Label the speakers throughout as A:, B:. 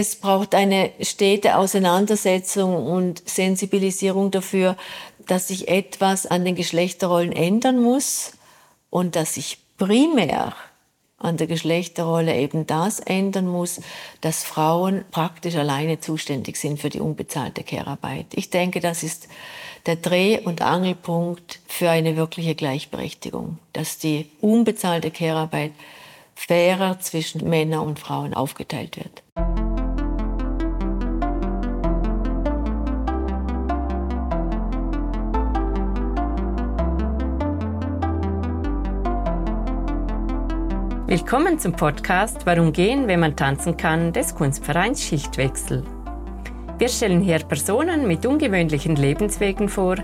A: Es braucht eine stete Auseinandersetzung und Sensibilisierung dafür, dass sich etwas an den Geschlechterrollen ändern muss und dass sich primär an der Geschlechterrolle eben das ändern muss, dass Frauen praktisch alleine zuständig sind für die unbezahlte Care-Arbeit. Ich denke, das ist der Dreh- und Angelpunkt für eine wirkliche Gleichberechtigung, dass die unbezahlte Care-Arbeit fairer zwischen Männern und Frauen aufgeteilt wird.
B: Willkommen zum Podcast Warum gehen, wenn man tanzen kann des Kunstvereins Schichtwechsel. Wir stellen hier Personen mit ungewöhnlichen Lebenswegen vor,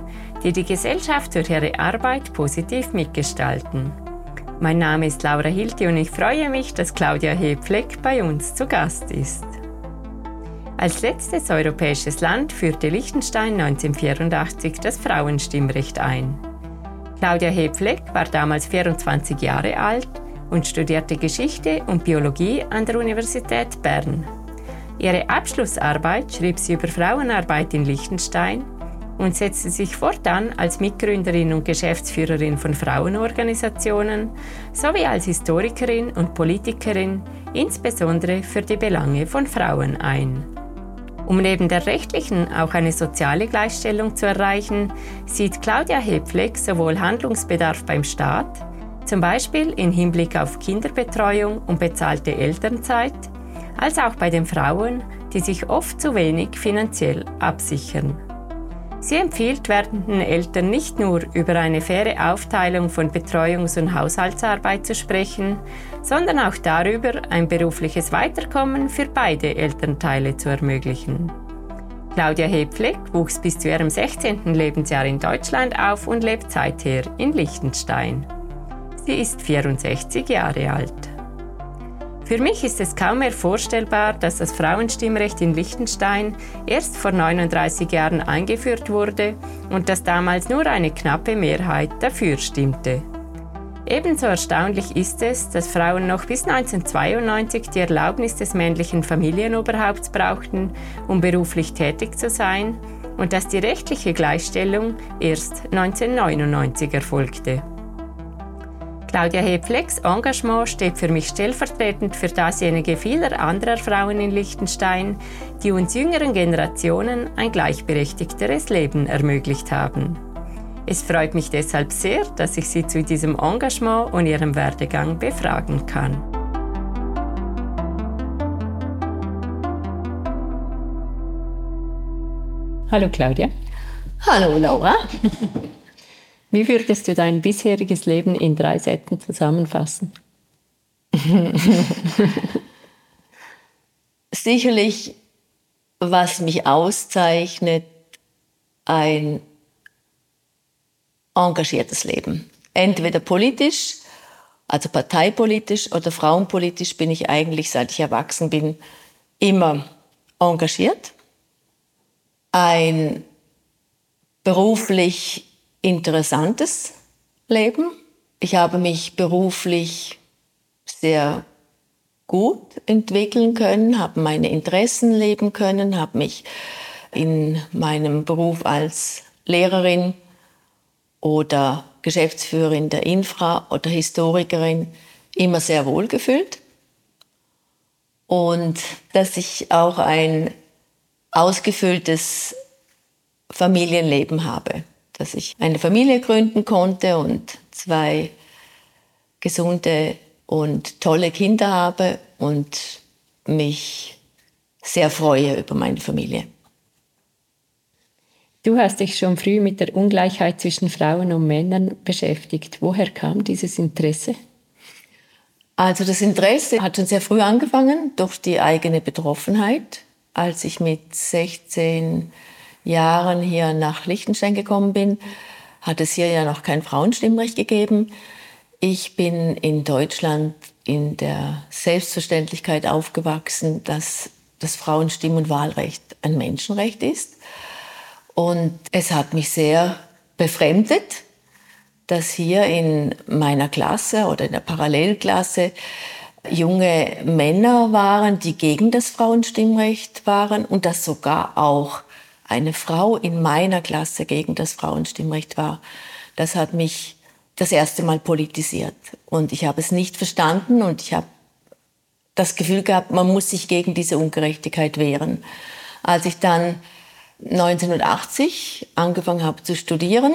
B: die die Gesellschaft durch ihre Arbeit positiv mitgestalten. Mein Name ist Laura Hilti und ich freue mich, dass Claudia Hebfleck bei uns zu Gast ist. Als letztes europäisches Land führte Liechtenstein 1984 das Frauenstimmrecht ein. Claudia Hebfleck war damals 24 Jahre alt und studierte Geschichte und Biologie an der Universität Bern. Ihre Abschlussarbeit schrieb sie über Frauenarbeit in Liechtenstein und setzte sich fortan als Mitgründerin und Geschäftsführerin von Frauenorganisationen sowie als Historikerin und Politikerin insbesondere für die Belange von Frauen ein. Um neben der rechtlichen auch eine soziale Gleichstellung zu erreichen, sieht Claudia Hebfleck sowohl Handlungsbedarf beim Staat zum Beispiel im Hinblick auf Kinderbetreuung und bezahlte Elternzeit, als auch bei den Frauen, die sich oft zu wenig finanziell absichern. Sie empfiehlt werdenden Eltern nicht nur über eine faire Aufteilung von Betreuungs- und Haushaltsarbeit zu sprechen, sondern auch darüber, ein berufliches Weiterkommen für beide Elternteile zu ermöglichen. Claudia Hebfleck wuchs bis zu ihrem 16. Lebensjahr in Deutschland auf und lebt seither in Liechtenstein. Sie ist 64 Jahre alt. Für mich ist es kaum mehr vorstellbar, dass das Frauenstimmrecht in Liechtenstein erst vor 39 Jahren eingeführt wurde und dass damals nur eine knappe Mehrheit dafür stimmte. Ebenso erstaunlich ist es, dass Frauen noch bis 1992 die Erlaubnis des männlichen Familienoberhaupts brauchten, um beruflich tätig zu sein, und dass die rechtliche Gleichstellung erst 1999 erfolgte. Claudia Hebflecks Engagement steht für mich stellvertretend für dasjenige vieler anderer Frauen in Liechtenstein, die uns jüngeren Generationen ein gleichberechtigteres Leben ermöglicht haben. Es freut mich deshalb sehr, dass ich Sie zu diesem Engagement und Ihrem Werdegang befragen kann. Hallo Claudia.
A: Hallo Laura.
B: Wie würdest du dein bisheriges Leben in drei Sätzen zusammenfassen?
A: Sicherlich, was mich auszeichnet, ein engagiertes Leben. Entweder politisch, also parteipolitisch oder frauenpolitisch bin ich eigentlich, seit ich erwachsen bin, immer engagiert. Ein beruflich interessantes Leben. Ich habe mich beruflich sehr gut entwickeln können, habe meine Interessen leben können, habe mich in meinem Beruf als Lehrerin oder Geschäftsführerin der Infra oder Historikerin immer sehr wohl gefühlt. Und dass ich auch ein ausgefülltes Familienleben habe dass ich eine Familie gründen konnte und zwei gesunde und tolle Kinder habe und mich sehr freue über meine Familie.
B: Du hast dich schon früh mit der Ungleichheit zwischen Frauen und Männern beschäftigt. Woher kam dieses Interesse?
A: Also das Interesse hat schon sehr früh angefangen durch die eigene Betroffenheit. Als ich mit 16 Jahren hier nach Liechtenstein gekommen bin, hat es hier ja noch kein Frauenstimmrecht gegeben. Ich bin in Deutschland in der Selbstverständlichkeit aufgewachsen, dass das Frauenstimm- und Wahlrecht ein Menschenrecht ist. Und es hat mich sehr befremdet, dass hier in meiner Klasse oder in der Parallelklasse junge Männer waren, die gegen das Frauenstimmrecht waren und dass sogar auch eine Frau in meiner Klasse gegen das Frauenstimmrecht war. Das hat mich das erste Mal politisiert. Und ich habe es nicht verstanden und ich habe das Gefühl gehabt, man muss sich gegen diese Ungerechtigkeit wehren. Als ich dann 1980 angefangen habe zu studieren,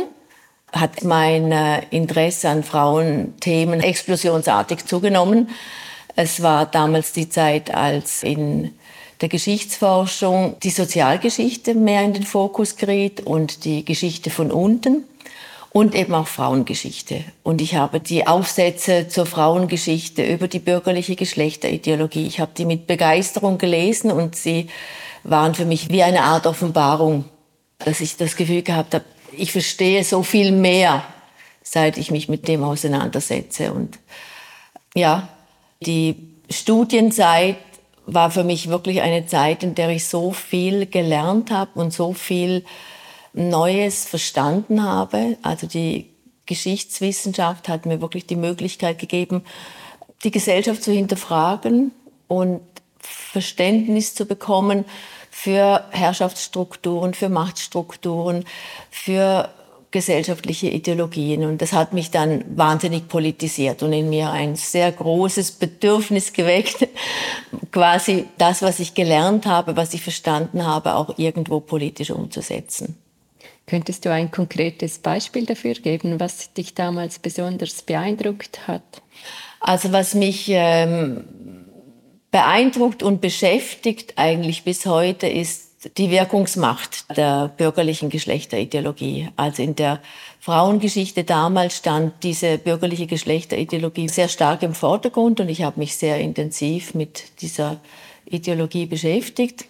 A: hat mein äh, Interesse an Frauenthemen explosionsartig zugenommen. Es war damals die Zeit, als in der Geschichtsforschung die Sozialgeschichte mehr in den Fokus geriet und die Geschichte von unten und eben auch Frauengeschichte. Und ich habe die Aufsätze zur Frauengeschichte über die bürgerliche Geschlechterideologie, ich habe die mit Begeisterung gelesen und sie waren für mich wie eine Art Offenbarung, dass ich das Gefühl gehabt habe, ich verstehe so viel mehr, seit ich mich mit dem auseinandersetze. Und ja, die Studienzeit war für mich wirklich eine Zeit, in der ich so viel gelernt habe und so viel Neues verstanden habe. Also die Geschichtswissenschaft hat mir wirklich die Möglichkeit gegeben, die Gesellschaft zu hinterfragen und Verständnis zu bekommen für Herrschaftsstrukturen, für Machtstrukturen, für gesellschaftliche Ideologien. Und das hat mich dann wahnsinnig politisiert und in mir ein sehr großes Bedürfnis geweckt, quasi das, was ich gelernt habe, was ich verstanden habe, auch irgendwo politisch umzusetzen.
B: Könntest du ein konkretes Beispiel dafür geben, was dich damals besonders beeindruckt hat?
A: Also was mich ähm, beeindruckt und beschäftigt eigentlich bis heute ist die Wirkungsmacht der bürgerlichen Geschlechterideologie. Also in der Frauengeschichte damals stand diese bürgerliche Geschlechterideologie sehr stark im Vordergrund und ich habe mich sehr intensiv mit dieser Ideologie beschäftigt.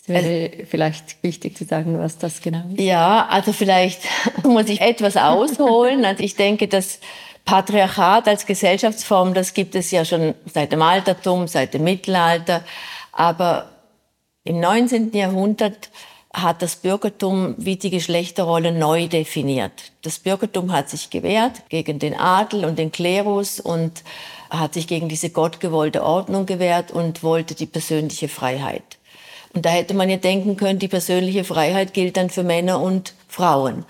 B: Es wäre vielleicht wichtig zu sagen, was das genau ist.
A: Ja, also vielleicht muss ich etwas ausholen. Also ich denke, dass Patriarchat als Gesellschaftsform, das gibt es ja schon seit dem Altertum, seit dem Mittelalter. Aber im 19. Jahrhundert hat das Bürgertum wie die Geschlechterrolle neu definiert. Das Bürgertum hat sich gewehrt gegen den Adel und den Klerus und hat sich gegen diese gottgewollte Ordnung gewehrt und wollte die persönliche Freiheit. Und da hätte man ja denken können, die persönliche Freiheit gilt dann für Männer und Frauen.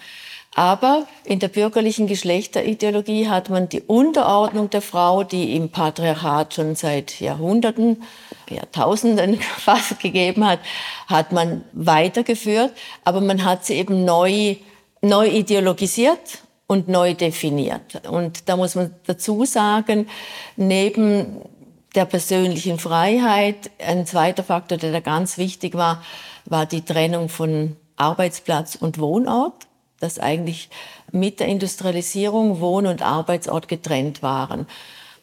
A: Aber in der bürgerlichen Geschlechterideologie hat man die Unterordnung der Frau, die im Patriarchat schon seit Jahrhunderten, Jahrtausenden fast gegeben hat, hat man weitergeführt. Aber man hat sie eben neu, neu ideologisiert und neu definiert. Und da muss man dazu sagen, neben der persönlichen Freiheit, ein zweiter Faktor, der da ganz wichtig war, war die Trennung von Arbeitsplatz und Wohnort dass eigentlich mit der Industrialisierung Wohn- und Arbeitsort getrennt waren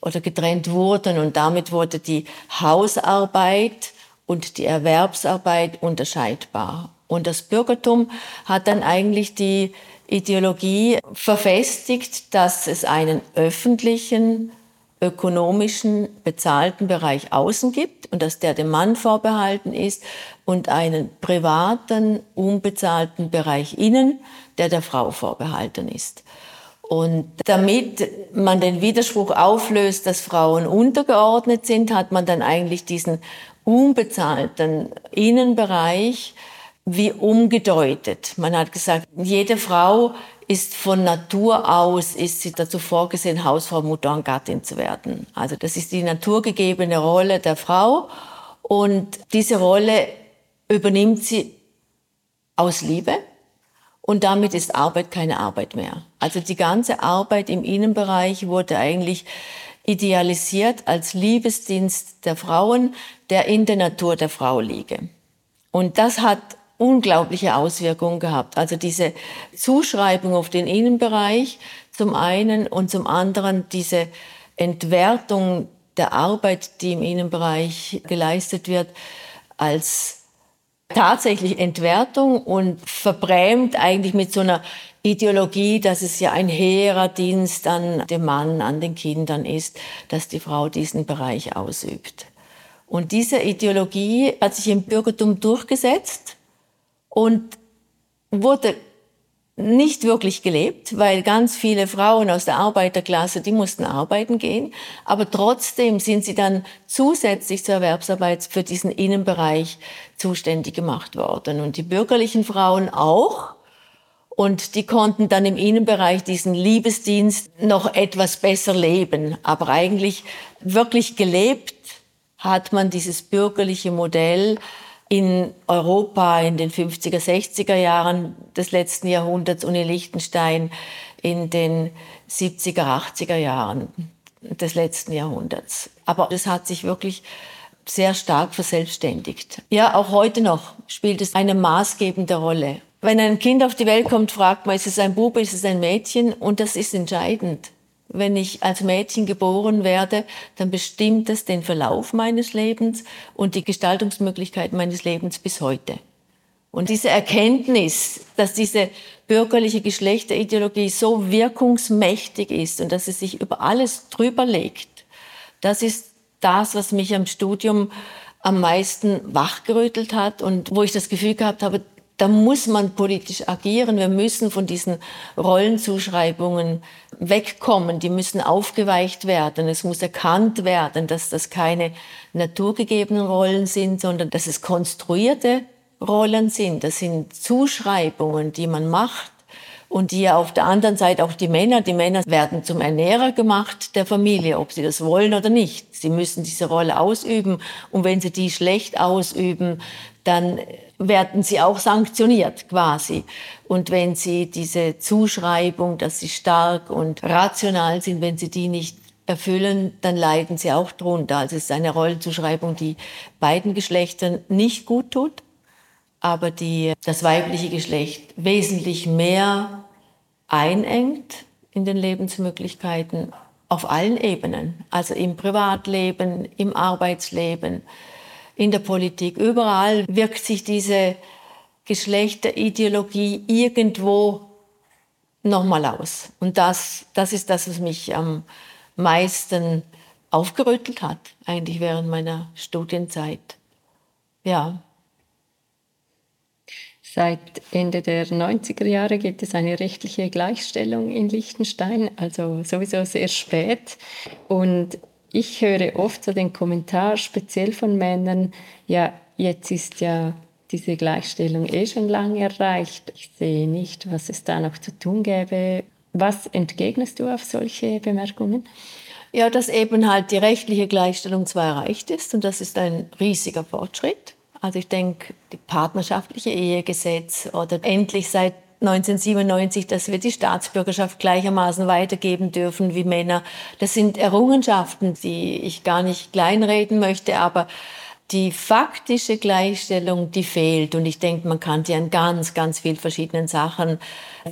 A: oder getrennt wurden und damit wurde die Hausarbeit und die Erwerbsarbeit unterscheidbar. Und das Bürgertum hat dann eigentlich die Ideologie verfestigt, dass es einen öffentlichen, ökonomischen, bezahlten Bereich außen gibt und dass der dem Mann vorbehalten ist und einen privaten, unbezahlten Bereich innen, der der Frau vorbehalten ist. Und damit man den Widerspruch auflöst, dass Frauen untergeordnet sind, hat man dann eigentlich diesen unbezahlten Innenbereich wie umgedeutet. Man hat gesagt, jede Frau ist von Natur aus, ist sie dazu vorgesehen, Hausfrau, Mutter und Gattin zu werden. Also das ist die naturgegebene Rolle der Frau und diese Rolle übernimmt sie aus Liebe und damit ist Arbeit keine Arbeit mehr. Also die ganze Arbeit im Innenbereich wurde eigentlich idealisiert als Liebesdienst der Frauen, der in der Natur der Frau liege. Und das hat unglaubliche Auswirkungen gehabt. Also diese Zuschreibung auf den Innenbereich zum einen und zum anderen diese Entwertung der Arbeit, die im Innenbereich geleistet wird, als tatsächlich Entwertung und verbrämt eigentlich mit so einer Ideologie, dass es ja ein hehrer Dienst an dem Mann, an den Kindern ist, dass die Frau diesen Bereich ausübt. Und diese Ideologie hat sich im Bürgertum durchgesetzt und wurde nicht wirklich gelebt, weil ganz viele Frauen aus der Arbeiterklasse, die mussten arbeiten gehen, aber trotzdem sind sie dann zusätzlich zur Erwerbsarbeit für diesen Innenbereich zuständig gemacht worden und die bürgerlichen Frauen auch. Und die konnten dann im Innenbereich diesen Liebesdienst noch etwas besser leben. Aber eigentlich wirklich gelebt hat man dieses bürgerliche Modell in Europa in den 50er, 60er Jahren des letzten Jahrhunderts und in Liechtenstein in den 70er, 80er Jahren des letzten Jahrhunderts. Aber das hat sich wirklich sehr stark verselbstständigt. Ja, auch heute noch spielt es eine maßgebende Rolle. Wenn ein Kind auf die Welt kommt, fragt man, ist es ein Bube, ist es ein Mädchen? Und das ist entscheidend wenn ich als Mädchen geboren werde, dann bestimmt es den Verlauf meines Lebens und die Gestaltungsmöglichkeiten meines Lebens bis heute. Und diese Erkenntnis, dass diese bürgerliche Geschlechterideologie so wirkungsmächtig ist und dass sie sich über alles drüber legt, das ist das, was mich am Studium am meisten wachgerüttelt hat und wo ich das Gefühl gehabt habe, da muss man politisch agieren. Wir müssen von diesen Rollenzuschreibungen wegkommen. Die müssen aufgeweicht werden. Es muss erkannt werden, dass das keine naturgegebenen Rollen sind, sondern dass es konstruierte Rollen sind. Das sind Zuschreibungen, die man macht und die auf der anderen Seite auch die Männer, die Männer werden zum Ernährer gemacht der Familie, ob sie das wollen oder nicht. Sie müssen diese Rolle ausüben und wenn sie die schlecht ausüben, dann werden sie auch sanktioniert quasi. Und wenn sie diese Zuschreibung, dass sie stark und rational sind, wenn sie die nicht erfüllen, dann leiden sie auch drunter. Also es ist eine Rollenzuschreibung, die beiden Geschlechtern nicht gut tut, aber die das weibliche Geschlecht wesentlich mehr einengt in den Lebensmöglichkeiten auf allen Ebenen, also im Privatleben, im Arbeitsleben, in der Politik. Überall wirkt sich diese Geschlechterideologie irgendwo nochmal aus. Und das, das ist das, was mich am meisten aufgerüttelt hat, eigentlich während meiner Studienzeit. Ja.
B: Seit Ende der 90er Jahre gibt es eine rechtliche Gleichstellung in Liechtenstein, also sowieso sehr spät. Und ich höre oft so den Kommentar, speziell von Männern, ja, jetzt ist ja diese Gleichstellung eh schon lange erreicht. Ich sehe nicht, was es da noch zu tun gäbe. Was entgegnest du auf solche Bemerkungen?
A: Ja, dass eben halt die rechtliche Gleichstellung zwar erreicht ist und das ist ein riesiger Fortschritt. Also ich denke, die partnerschaftliche Ehegesetz oder endlich seit 1997, dass wir die Staatsbürgerschaft gleichermaßen weitergeben dürfen wie Männer. Das sind Errungenschaften, die ich gar nicht kleinreden möchte, aber die faktische Gleichstellung, die fehlt. Und ich denke, man kann die an ganz, ganz vielen verschiedenen Sachen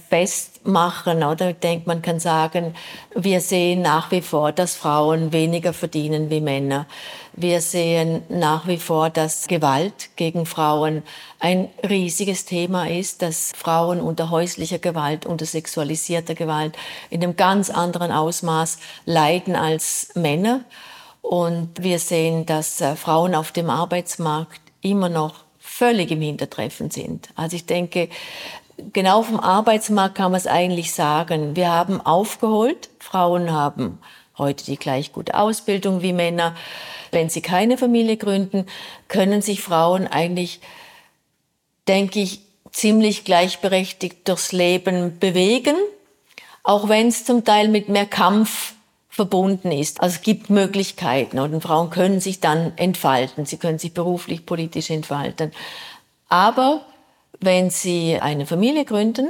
A: festmachen. Oder ich denke, man kann sagen, wir sehen nach wie vor, dass Frauen weniger verdienen wie Männer. Wir sehen nach wie vor, dass Gewalt gegen Frauen ein riesiges Thema ist, dass Frauen unter häuslicher Gewalt, unter sexualisierter Gewalt in einem ganz anderen Ausmaß leiden als Männer. Und wir sehen, dass äh, Frauen auf dem Arbeitsmarkt immer noch völlig im Hintertreffen sind. Also ich denke, genau vom Arbeitsmarkt kann man es eigentlich sagen. Wir haben aufgeholt. Frauen haben heute die gleich gute Ausbildung wie Männer. Wenn sie keine Familie gründen, können sich Frauen eigentlich, denke ich, ziemlich gleichberechtigt durchs Leben bewegen, auch wenn es zum Teil mit mehr Kampf verbunden ist. Also es gibt Möglichkeiten und Frauen können sich dann entfalten. Sie können sich beruflich, politisch entfalten. Aber wenn sie eine Familie gründen,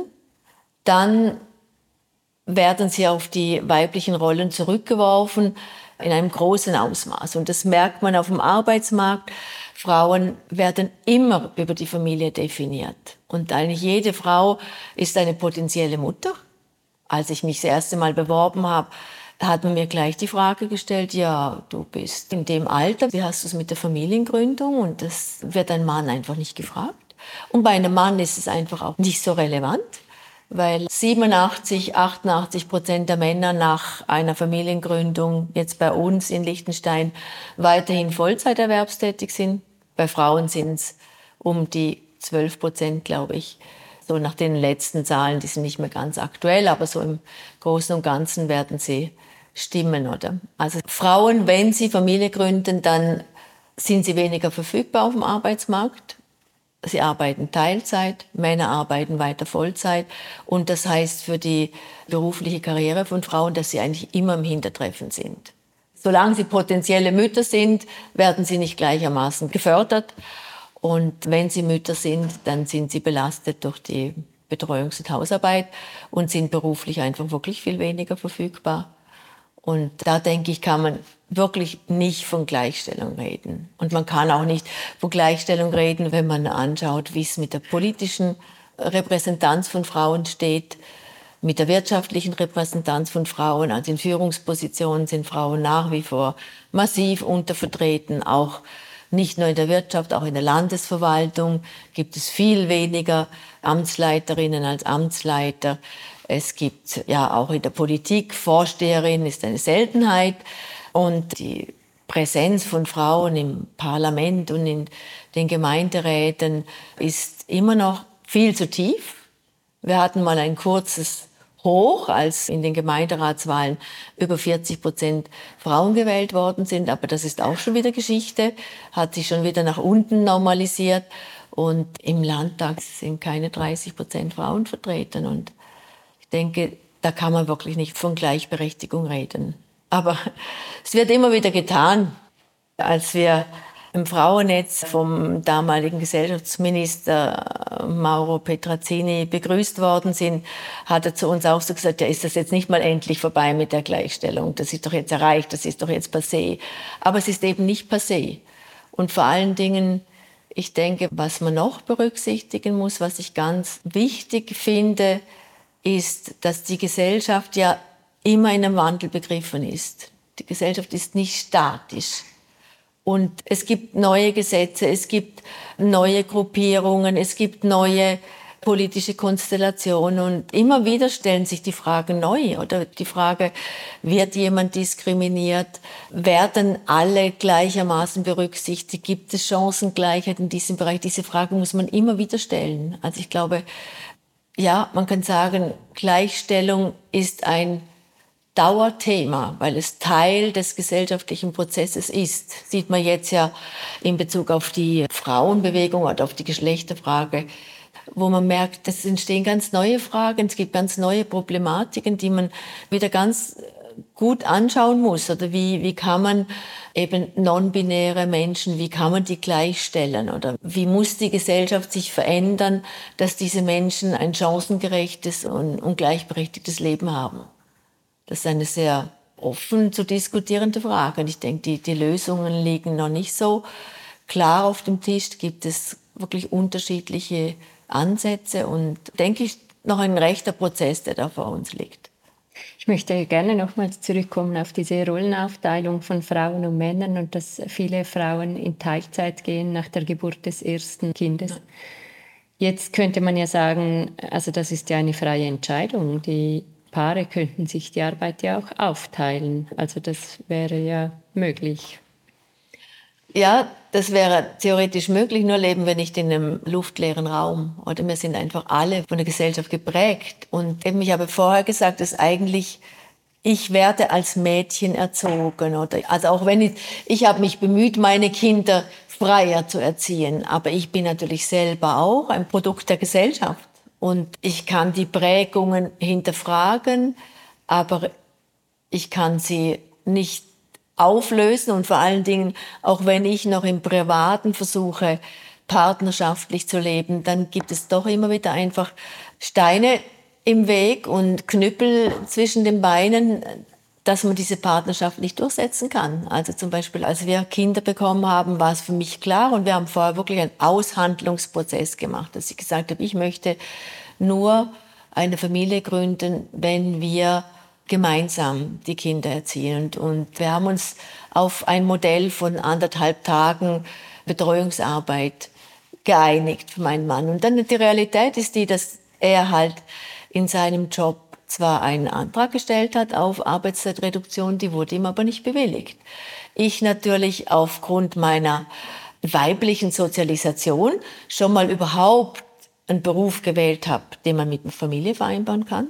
A: dann werden sie auf die weiblichen Rollen zurückgeworfen in einem großen Ausmaß. Und das merkt man auf dem Arbeitsmarkt. Frauen werden immer über die Familie definiert. Und eigentlich jede Frau ist eine potenzielle Mutter. Als ich mich das erste Mal beworben habe, hat man mir gleich die Frage gestellt, ja, du bist in dem Alter, wie hast du es mit der Familiengründung? Und das wird ein Mann einfach nicht gefragt. Und bei einem Mann ist es einfach auch nicht so relevant, weil 87, 88 Prozent der Männer nach einer Familiengründung jetzt bei uns in Liechtenstein weiterhin Vollzeiterwerbstätig sind. Bei Frauen sind es um die 12 Prozent, glaube ich. So nach den letzten Zahlen, die sind nicht mehr ganz aktuell, aber so im Großen und Ganzen werden sie stimmen, oder? Also Frauen, wenn sie Familie gründen, dann sind sie weniger verfügbar auf dem Arbeitsmarkt. Sie arbeiten Teilzeit, Männer arbeiten weiter Vollzeit. Und das heißt für die berufliche Karriere von Frauen, dass sie eigentlich immer im Hintertreffen sind. Solange sie potenzielle Mütter sind, werden sie nicht gleichermaßen gefördert. Und wenn sie Mütter sind, dann sind sie belastet durch die Betreuungs- und Hausarbeit und sind beruflich einfach wirklich viel weniger verfügbar. Und da denke ich, kann man wirklich nicht von Gleichstellung reden. Und man kann auch nicht von Gleichstellung reden, wenn man anschaut, wie es mit der politischen Repräsentanz von Frauen steht, mit der wirtschaftlichen Repräsentanz von Frauen. Also in Führungspositionen sind Frauen nach wie vor massiv untervertreten, auch nicht nur in der Wirtschaft, auch in der Landesverwaltung gibt es viel weniger Amtsleiterinnen als Amtsleiter. Es gibt ja auch in der Politik Vorsteherin ist eine Seltenheit und die Präsenz von Frauen im Parlament und in den Gemeinderäten ist immer noch viel zu tief. Wir hatten mal ein kurzes Hoch, als in den Gemeinderatswahlen über 40 Prozent Frauen gewählt worden sind. Aber das ist auch schon wieder Geschichte, hat sich schon wieder nach unten normalisiert. Und im Landtag sind keine 30 Prozent Frauen vertreten. Und denke, da kann man wirklich nicht von Gleichberechtigung reden. Aber es wird immer wieder getan. Als wir im Frauennetz vom damaligen Gesellschaftsminister Mauro Petrazzini begrüßt worden sind, hat er zu uns auch so gesagt, ja, ist das jetzt nicht mal endlich vorbei mit der Gleichstellung? Das ist doch jetzt erreicht, das ist doch jetzt passé. Aber es ist eben nicht passé. Und vor allen Dingen, ich denke, was man noch berücksichtigen muss, was ich ganz wichtig finde, ist, dass die Gesellschaft ja immer in einem Wandel begriffen ist. Die Gesellschaft ist nicht statisch. Und es gibt neue Gesetze, es gibt neue Gruppierungen, es gibt neue politische Konstellationen und immer wieder stellen sich die Fragen neu oder die Frage, wird jemand diskriminiert? Werden alle gleichermaßen berücksichtigt? Gibt es Chancengleichheit in diesem Bereich? Diese Frage muss man immer wieder stellen. Also ich glaube, ja, man kann sagen, Gleichstellung ist ein Dauerthema, weil es Teil des gesellschaftlichen Prozesses ist. Sieht man jetzt ja in Bezug auf die Frauenbewegung oder auf die Geschlechterfrage, wo man merkt, es entstehen ganz neue Fragen, es gibt ganz neue Problematiken, die man wieder ganz gut anschauen muss. Oder wie, wie kann man eben non-binäre Menschen, wie kann man die gleichstellen? Oder wie muss die Gesellschaft sich verändern, dass diese Menschen ein chancengerechtes und, und gleichberechtigtes Leben haben? Das ist eine sehr offen zu diskutierende Frage. Und ich denke, die, die Lösungen liegen noch nicht so klar auf dem Tisch. Gibt es wirklich unterschiedliche Ansätze und denke ich, noch ein rechter Prozess, der da vor uns liegt.
B: Ich möchte gerne nochmals zurückkommen auf diese Rollenaufteilung von Frauen und Männern und dass viele Frauen in Teilzeit gehen nach der Geburt des ersten Kindes. Jetzt könnte man ja sagen, also das ist ja eine freie Entscheidung. Die Paare könnten sich die Arbeit ja auch aufteilen. Also das wäre ja möglich.
A: Ja, das wäre theoretisch möglich, nur leben wir nicht in einem luftleeren Raum. Oder wir sind einfach alle von der Gesellschaft geprägt. Und eben, ich habe vorher gesagt, dass eigentlich ich werde als Mädchen erzogen. Oder, also auch wenn ich, ich habe mich bemüht, meine Kinder freier zu erziehen. Aber ich bin natürlich selber auch ein Produkt der Gesellschaft. Und ich kann die Prägungen hinterfragen, aber ich kann sie nicht auflösen. Und vor allen Dingen, auch wenn ich noch im Privaten versuche, partnerschaftlich zu leben, dann gibt es doch immer wieder einfach Steine im Weg und Knüppel zwischen den Beinen, dass man diese Partnerschaft nicht durchsetzen kann. Also zum Beispiel, als wir Kinder bekommen haben, war es für mich klar und wir haben vorher wirklich einen Aushandlungsprozess gemacht, dass ich gesagt habe, ich möchte nur eine Familie gründen, wenn wir gemeinsam die Kinder erziehen. Und wir haben uns auf ein Modell von anderthalb Tagen Betreuungsarbeit geeinigt für meinen Mann. Und dann die Realität ist die, dass er halt in seinem Job zwar einen Antrag gestellt hat auf Arbeitszeitreduktion, die wurde ihm aber nicht bewilligt. Ich natürlich aufgrund meiner weiblichen Sozialisation schon mal überhaupt einen Beruf gewählt habe, den man mit einer Familie vereinbaren kann.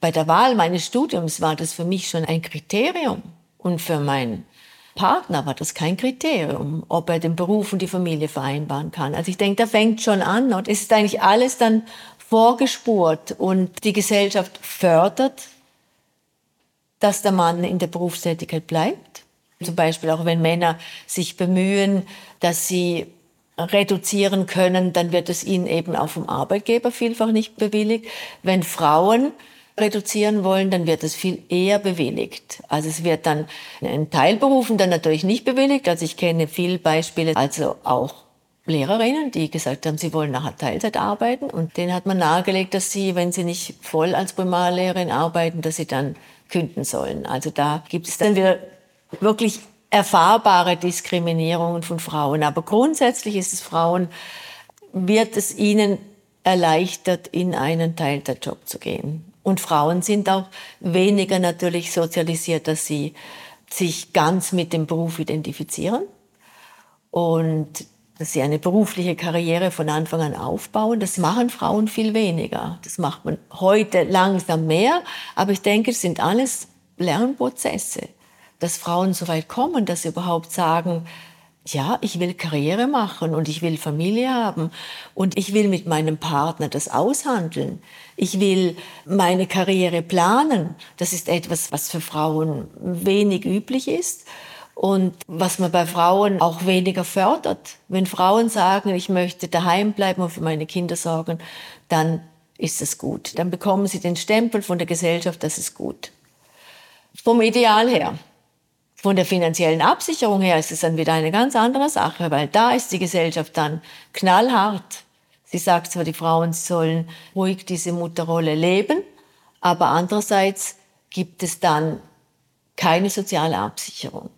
A: Bei der Wahl meines Studiums war das für mich schon ein Kriterium. Und für meinen Partner war das kein Kriterium, ob er den Beruf und die Familie vereinbaren kann. Also ich denke, da fängt schon an. Und es ist eigentlich alles dann vorgespurt und die Gesellschaft fördert, dass der Mann in der Berufstätigkeit bleibt. Zum Beispiel auch wenn Männer sich bemühen, dass sie reduzieren können, dann wird es ihnen eben auch vom Arbeitgeber vielfach nicht bewilligt. Wenn Frauen reduzieren wollen, dann wird es viel eher bewilligt. Also es wird dann in Teilberufen dann natürlich nicht bewilligt. Also ich kenne viele Beispiele, also auch Lehrerinnen, die gesagt haben, sie wollen nachher Teilzeit arbeiten und denen hat man nahegelegt, dass sie, wenn sie nicht voll als Primarlehrerin arbeiten, dass sie dann künden sollen. Also da gibt es dann wieder wirklich erfahrbare Diskriminierungen von Frauen. Aber grundsätzlich ist es Frauen, wird es ihnen erleichtert, in einen Teilzeitjob zu gehen. Und Frauen sind auch weniger natürlich sozialisiert, dass sie sich ganz mit dem Beruf identifizieren und dass sie eine berufliche Karriere von Anfang an aufbauen. Das machen Frauen viel weniger. Das macht man heute langsam mehr. Aber ich denke, es sind alles Lernprozesse, dass Frauen so weit kommen, dass sie überhaupt sagen, ja, ich will Karriere machen und ich will Familie haben und ich will mit meinem Partner das aushandeln. Ich will meine Karriere planen. Das ist etwas, was für Frauen wenig üblich ist und was man bei Frauen auch weniger fördert. Wenn Frauen sagen, ich möchte daheim bleiben und für meine Kinder sorgen, dann ist es gut. Dann bekommen sie den Stempel von der Gesellschaft, das ist gut. Vom Ideal her. Von der finanziellen Absicherung her ist es dann wieder eine ganz andere Sache, weil da ist die Gesellschaft dann knallhart. Sie sagt zwar, die Frauen sollen ruhig diese Mutterrolle leben, aber andererseits gibt es dann keine soziale Absicherung.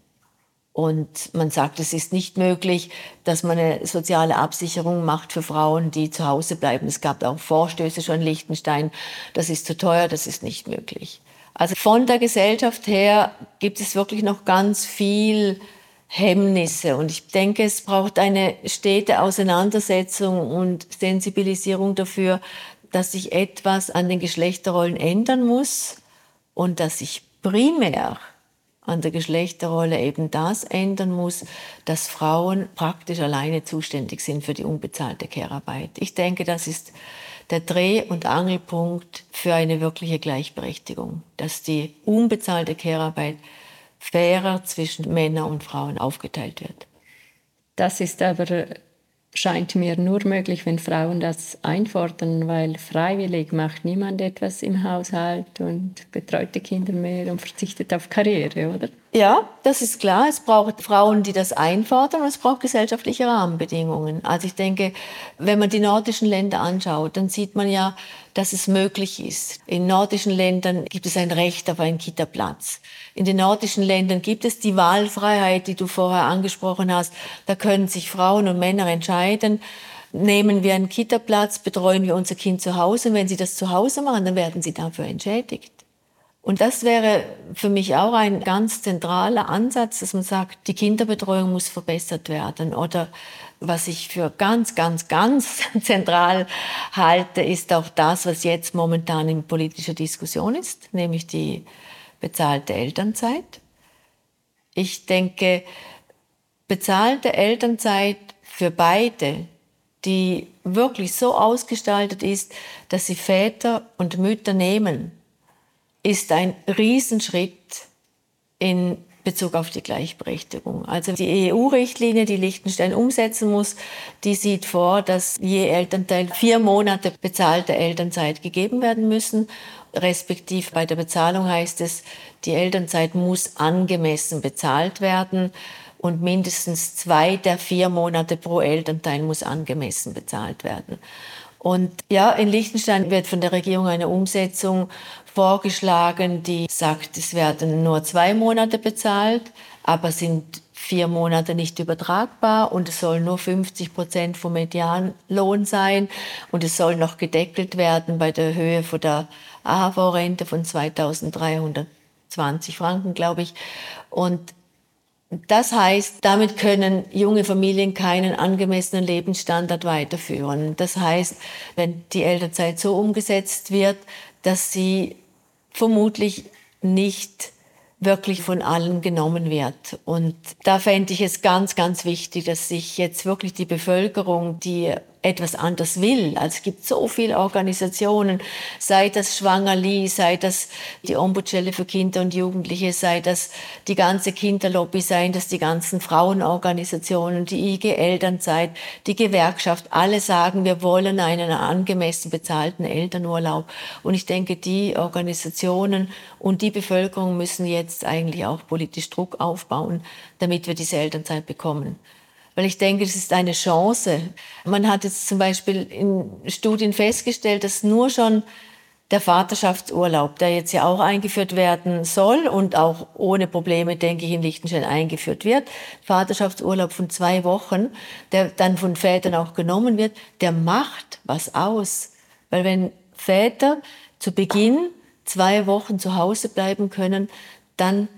A: Und man sagt, es ist nicht möglich, dass man eine soziale Absicherung macht für Frauen, die zu Hause bleiben. Es gab auch Vorstöße schon in Liechtenstein. Das ist zu teuer, das ist nicht möglich. Also von der Gesellschaft her gibt es wirklich noch ganz viel Hemmnisse. Und ich denke, es braucht eine stete Auseinandersetzung und Sensibilisierung dafür, dass sich etwas an den Geschlechterrollen ändern muss und dass sich primär an der Geschlechterrolle eben das ändern muss, dass Frauen praktisch alleine zuständig sind für die unbezahlte Care-Arbeit. Ich denke, das ist der Dreh- und Angelpunkt für eine wirkliche Gleichberechtigung, dass die unbezahlte Care-Arbeit fairer zwischen Männern und Frauen aufgeteilt wird.
B: Das ist aber scheint mir nur möglich, wenn Frauen das einfordern, weil freiwillig macht niemand etwas im Haushalt und betreut die Kinder mehr und verzichtet auf Karriere, oder?
A: Ja, das ist klar. Es braucht Frauen, die das einfordern und es braucht gesellschaftliche Rahmenbedingungen. Also ich denke, wenn man die nordischen Länder anschaut, dann sieht man ja, dass es möglich ist. In nordischen Ländern gibt es ein Recht auf einen Kita-Platz. In den nordischen Ländern gibt es die Wahlfreiheit, die du vorher angesprochen hast. Da können sich Frauen und Männer entscheiden. Nehmen wir einen Kita-Platz, betreuen wir unser Kind zu Hause. Und wenn sie das zu Hause machen, dann werden sie dafür entschädigt. Und das wäre für mich auch ein ganz zentraler Ansatz, dass man sagt, die Kinderbetreuung muss verbessert werden oder was ich für ganz, ganz, ganz zentral halte, ist auch das, was jetzt momentan in politischer Diskussion ist, nämlich die bezahlte Elternzeit. Ich denke, bezahlte Elternzeit für beide, die wirklich so ausgestaltet ist, dass sie Väter und Mütter nehmen, ist ein Riesenschritt in Bezug auf die Gleichberechtigung. Also die EU-Richtlinie, die Liechtenstein umsetzen muss, die sieht vor, dass je Elternteil vier Monate bezahlte Elternzeit gegeben werden müssen. Respektiv bei der Bezahlung heißt es, die Elternzeit muss angemessen bezahlt werden und mindestens zwei der vier Monate pro Elternteil muss angemessen bezahlt werden. Und ja, in Liechtenstein wird von der Regierung eine Umsetzung vorgeschlagen, die sagt, es werden nur zwei Monate bezahlt, aber sind vier Monate nicht übertragbar und es soll nur 50 Prozent vom Medianlohn sein und es soll noch gedeckelt werden bei der Höhe von der AHV-Rente von 2320 Franken, glaube ich. Und Das heißt, damit können junge Familien keinen angemessenen Lebensstandard weiterführen. Das heißt, wenn die Elternzeit so umgesetzt wird, dass sie vermutlich nicht wirklich von allen genommen wird. Und da fände ich es ganz, ganz wichtig, dass sich jetzt wirklich die Bevölkerung, die etwas anders will. Also es gibt so viele Organisationen, sei das Schwangerli, sei das die Ombudsstelle für Kinder und Jugendliche, sei das die ganze Kinderlobby, sei das die ganzen Frauenorganisationen, die IG Elternzeit, die Gewerkschaft, alle sagen, wir wollen einen angemessen bezahlten Elternurlaub. Und ich denke, die Organisationen und die Bevölkerung müssen jetzt eigentlich auch politisch Druck aufbauen, damit wir diese Elternzeit bekommen. Weil ich denke, es ist eine Chance. Man hat jetzt zum Beispiel in Studien festgestellt, dass nur schon der Vaterschaftsurlaub, der jetzt ja auch eingeführt werden soll und auch ohne Probleme, denke ich, in Liechtenstein eingeführt wird, Vaterschaftsurlaub von zwei Wochen, der dann von Vätern auch genommen wird, der macht was aus. Weil wenn Väter zu Beginn zwei Wochen zu Hause bleiben können, dann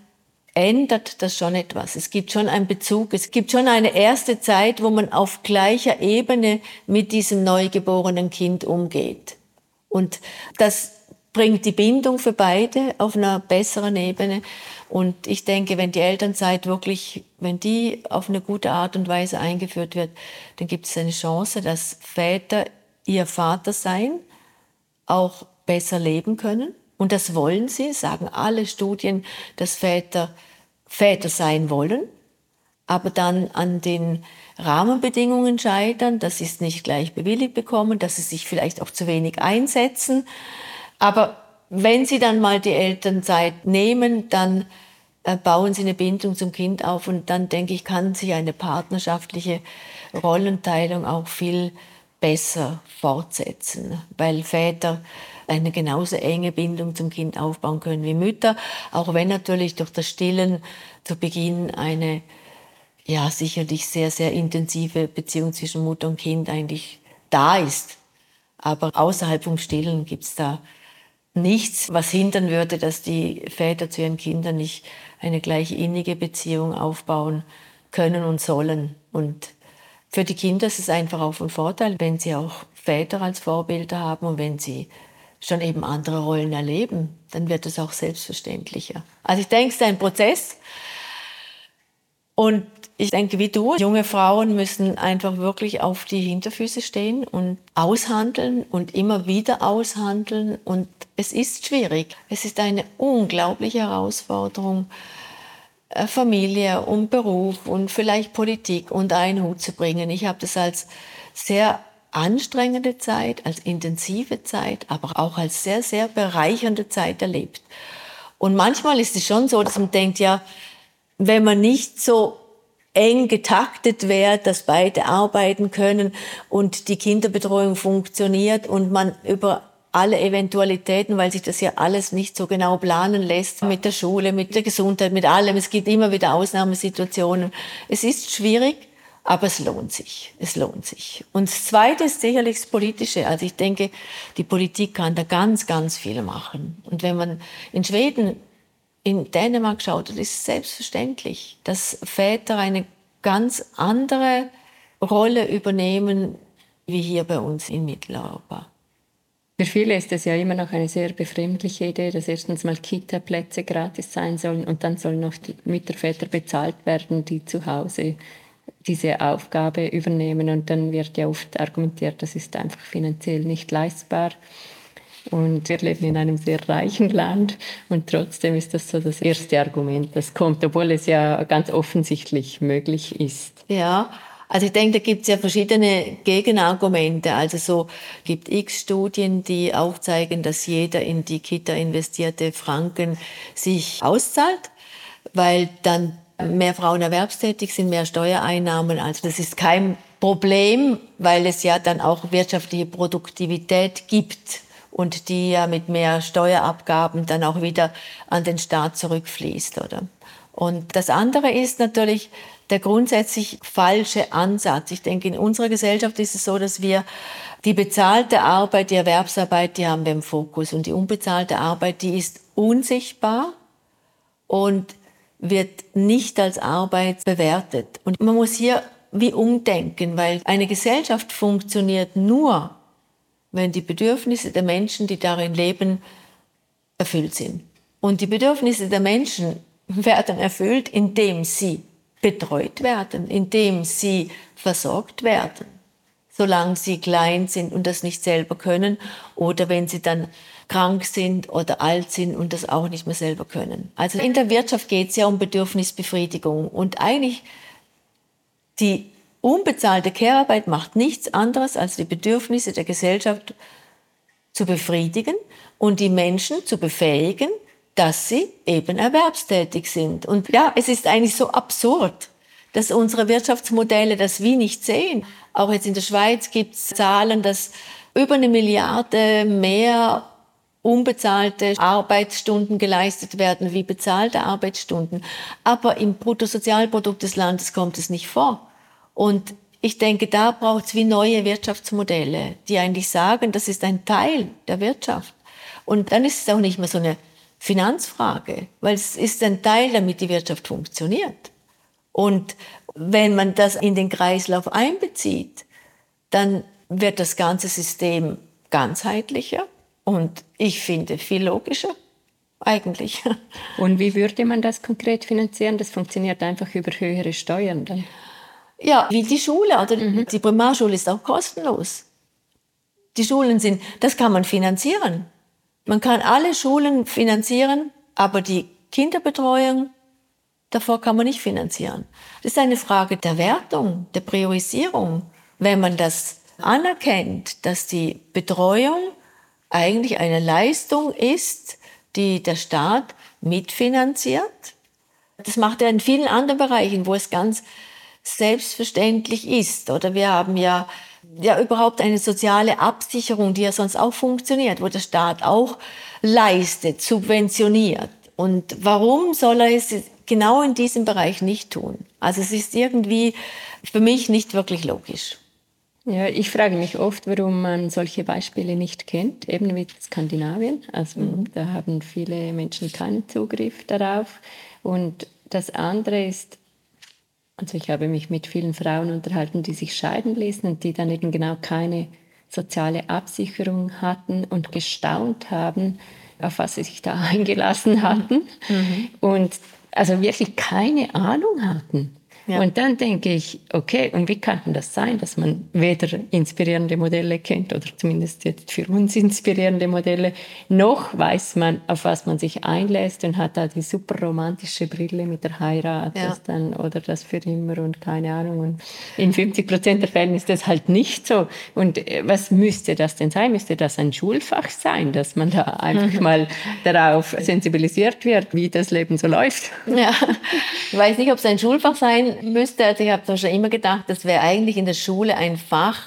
A: ändert das schon etwas. Es gibt schon einen Bezug. Es gibt schon eine erste Zeit, wo man auf gleicher Ebene mit diesem neugeborenen Kind umgeht. Und das bringt die Bindung für beide auf einer besseren Ebene. Und ich denke, wenn die Elternzeit wirklich, wenn die auf eine gute Art und Weise eingeführt wird, dann gibt es eine Chance, dass Väter ihr Vater sein auch besser leben können und das wollen sie, sagen alle Studien, dass Väter Väter sein wollen, aber dann an den Rahmenbedingungen scheitern, dass sie es nicht gleich bewilligt bekommen, dass sie sich vielleicht auch zu wenig einsetzen. Aber wenn sie dann mal die Elternzeit nehmen, dann äh, bauen sie eine Bindung zum Kind auf und dann denke ich, kann sich eine partnerschaftliche Rollenteilung auch viel besser fortsetzen, weil Väter eine genauso enge Bindung zum Kind aufbauen können wie Mütter, auch wenn natürlich durch das Stillen zu Beginn eine ja sicherlich sehr, sehr intensive Beziehung zwischen Mutter und Kind eigentlich da ist. Aber außerhalb vom Stillen gibt's da nichts, was hindern würde, dass die Väter zu ihren Kindern nicht eine gleich innige Beziehung aufbauen können und sollen. Und für die Kinder ist es einfach auch von Vorteil, wenn sie auch Väter als Vorbilder haben und wenn sie schon eben andere Rollen erleben, dann wird es auch selbstverständlicher. Also ich denke, es ist ein Prozess. Und ich denke, wie du, junge Frauen müssen einfach wirklich auf die Hinterfüße stehen und aushandeln und immer wieder aushandeln. Und es ist schwierig. Es ist eine unglaubliche Herausforderung, äh, Familie und Beruf und vielleicht Politik unter einen Hut zu bringen. Ich habe das als sehr anstrengende Zeit, als intensive Zeit, aber auch als sehr, sehr bereichernde Zeit erlebt. Und manchmal ist es schon so, dass man denkt, ja, wenn man nicht so eng getaktet wäre, dass beide arbeiten können und die Kinderbetreuung funktioniert und man über alle Eventualitäten, weil sich das ja alles nicht so genau planen lässt mit der Schule, mit der Gesundheit, mit allem. Es gibt immer wieder Ausnahmesituationen. Es ist schwierig, aber es lohnt sich. Es lohnt sich. Und das Zweite ist sicherlich das Politische. Also ich denke, die Politik kann da ganz, ganz viel machen. Und wenn man in Schweden, in Dänemark schaut, dann ist es selbstverständlich, dass Väter eine ganz andere Rolle übernehmen wie hier bei uns in Mitteleuropa.
B: Für viele ist es ja immer noch eine sehr befremdliche Idee, dass erstens mal Kita-Plätze gratis sein sollen und dann sollen noch die Mütter, bezahlt werden, die zu Hause diese Aufgabe übernehmen. Und dann wird ja oft argumentiert, das ist einfach finanziell nicht leistbar. Und wir leben in einem sehr reichen Land und trotzdem ist das so das erste Argument, das kommt, obwohl es ja ganz offensichtlich möglich ist.
A: Ja, also ich denke, da gibt es ja verschiedene Gegenargumente. Also so gibt x Studien, die aufzeigen, dass jeder in die Kita investierte Franken sich auszahlt, weil dann mehr Frauen erwerbstätig sind, mehr Steuereinnahmen. Also das ist kein Problem, weil es ja dann auch wirtschaftliche Produktivität gibt und die ja mit mehr Steuerabgaben dann auch wieder an den Staat zurückfließt, oder? Und das andere ist natürlich der grundsätzlich falsche Ansatz. Ich denke, in unserer Gesellschaft ist es so, dass wir die bezahlte Arbeit, die Erwerbsarbeit, die haben wir im Fokus und die unbezahlte Arbeit, die ist unsichtbar und wird nicht als Arbeit bewertet. Und man muss hier wie umdenken, weil eine Gesellschaft funktioniert nur, wenn die Bedürfnisse der Menschen, die darin leben, erfüllt sind. Und die Bedürfnisse der Menschen werden erfüllt, indem sie betreut werden, indem sie versorgt werden, solange sie klein sind und das nicht selber können oder wenn sie dann krank sind oder alt sind und das auch nicht mehr selber können. Also in der Wirtschaft geht es ja um Bedürfnisbefriedigung und eigentlich die unbezahlte Care-Arbeit macht nichts anderes, als die Bedürfnisse der Gesellschaft zu befriedigen und die Menschen zu befähigen, dass sie eben erwerbstätig sind. Und ja, es ist eigentlich so absurd, dass unsere Wirtschaftsmodelle das wie nicht sehen. Auch jetzt in der Schweiz gibt es Zahlen, dass über eine Milliarde mehr unbezahlte Arbeitsstunden geleistet werden wie bezahlte Arbeitsstunden. Aber im Bruttosozialprodukt des Landes kommt es nicht vor. Und ich denke, da braucht es wie neue Wirtschaftsmodelle, die eigentlich sagen, das ist ein Teil der Wirtschaft. Und dann ist es auch nicht mehr so eine Finanzfrage, weil es ist ein Teil, damit die Wirtschaft funktioniert. Und wenn man das in den Kreislauf einbezieht, dann wird das ganze System ganzheitlicher und ich finde viel logischer eigentlich.
B: Und wie würde man das konkret finanzieren? Das funktioniert einfach über höhere Steuern dann?
A: Ja, wie die Schule oder mhm. die Primarschule ist auch kostenlos. Die Schulen sind, das kann man finanzieren. Man kann alle Schulen finanzieren, aber die Kinderbetreuung, davor kann man nicht finanzieren. Das ist eine Frage der Wertung, der Priorisierung. Wenn man das anerkennt, dass die Betreuung eigentlich eine Leistung ist, die der Staat mitfinanziert. Das macht er in vielen anderen Bereichen, wo es ganz selbstverständlich ist. Oder wir haben ja ja überhaupt eine soziale Absicherung, die ja sonst auch funktioniert, wo der Staat auch leistet, subventioniert. Und warum soll er es genau in diesem Bereich nicht tun? Also es ist irgendwie für mich nicht wirklich logisch.
B: Ja, ich frage mich oft, warum man solche Beispiele nicht kennt, eben wie Skandinavien. Also mhm. da haben viele Menschen keinen Zugriff darauf. Und das andere ist, also ich habe mich mit vielen Frauen unterhalten, die sich scheiden ließen und die dann eben genau keine soziale Absicherung hatten und gestaunt haben, auf was sie sich da eingelassen hatten. Mhm. Und also wirklich keine Ahnung hatten. Ja. Und dann denke ich, okay, und wie kann das sein, dass man weder inspirierende Modelle kennt oder zumindest jetzt für uns inspirierende Modelle, noch weiß man, auf was man sich einlässt und hat da die super romantische Brille mit der Heirat ja. das dann, oder das für immer und keine Ahnung. Und in 50 Prozent der Fällen ist das halt nicht so. Und äh, was müsste das denn sein? Müsste das ein Schulfach sein, dass man da einfach mal darauf sensibilisiert wird, wie das Leben so läuft?
A: Ja, ich weiß nicht, ob es ein Schulfach sein müsste, also ich habe da schon immer gedacht, das wäre eigentlich in der Schule ein Fach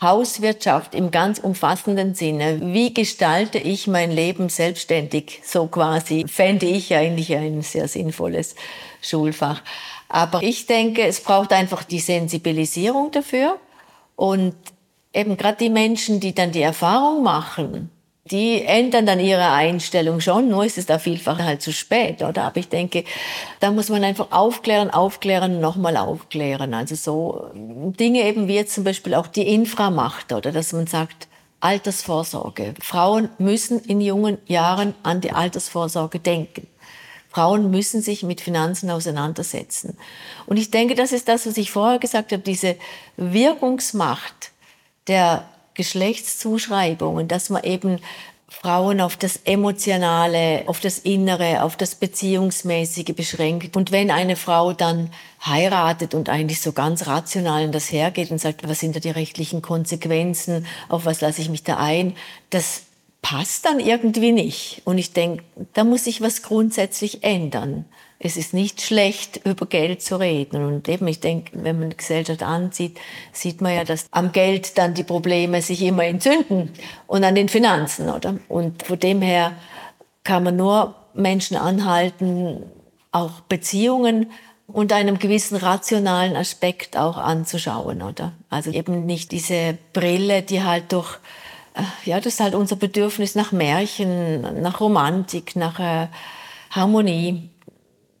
A: Hauswirtschaft im ganz umfassenden Sinne. Wie gestalte ich mein Leben selbstständig? So quasi fände ich eigentlich ein sehr sinnvolles Schulfach. Aber ich denke, es braucht einfach die Sensibilisierung dafür und eben gerade die Menschen, die dann die Erfahrung machen, die ändern dann ihre Einstellung schon, nur ist es da vielfach halt zu spät, oder? Aber ich denke, da muss man einfach aufklären, aufklären, nochmal aufklären. Also so Dinge eben wie jetzt zum Beispiel auch die Inframacht, oder? Dass man sagt, Altersvorsorge. Frauen müssen in jungen Jahren an die Altersvorsorge denken. Frauen müssen sich mit Finanzen auseinandersetzen. Und ich denke, das ist das, was ich vorher gesagt habe, diese Wirkungsmacht der Geschlechtszuschreibungen, dass man eben Frauen auf das Emotionale, auf das Innere, auf das Beziehungsmäßige beschränkt. Und wenn eine Frau dann heiratet und eigentlich so ganz rational in das hergeht und sagt, was sind da die rechtlichen Konsequenzen, auf was lasse ich mich da ein, das passt dann irgendwie nicht. Und ich denke, da muss sich was grundsätzlich ändern es ist nicht schlecht, über Geld zu reden. Und eben, ich denke, wenn man die Gesellschaft ansieht, sieht man ja, dass am Geld dann die Probleme sich immer entzünden und an den Finanzen, oder? Und von dem her kann man nur Menschen anhalten, auch Beziehungen unter einem gewissen rationalen Aspekt auch anzuschauen, oder? Also eben nicht diese Brille, die halt durch, äh, ja, das ist halt unser Bedürfnis nach Märchen, nach Romantik, nach äh, Harmonie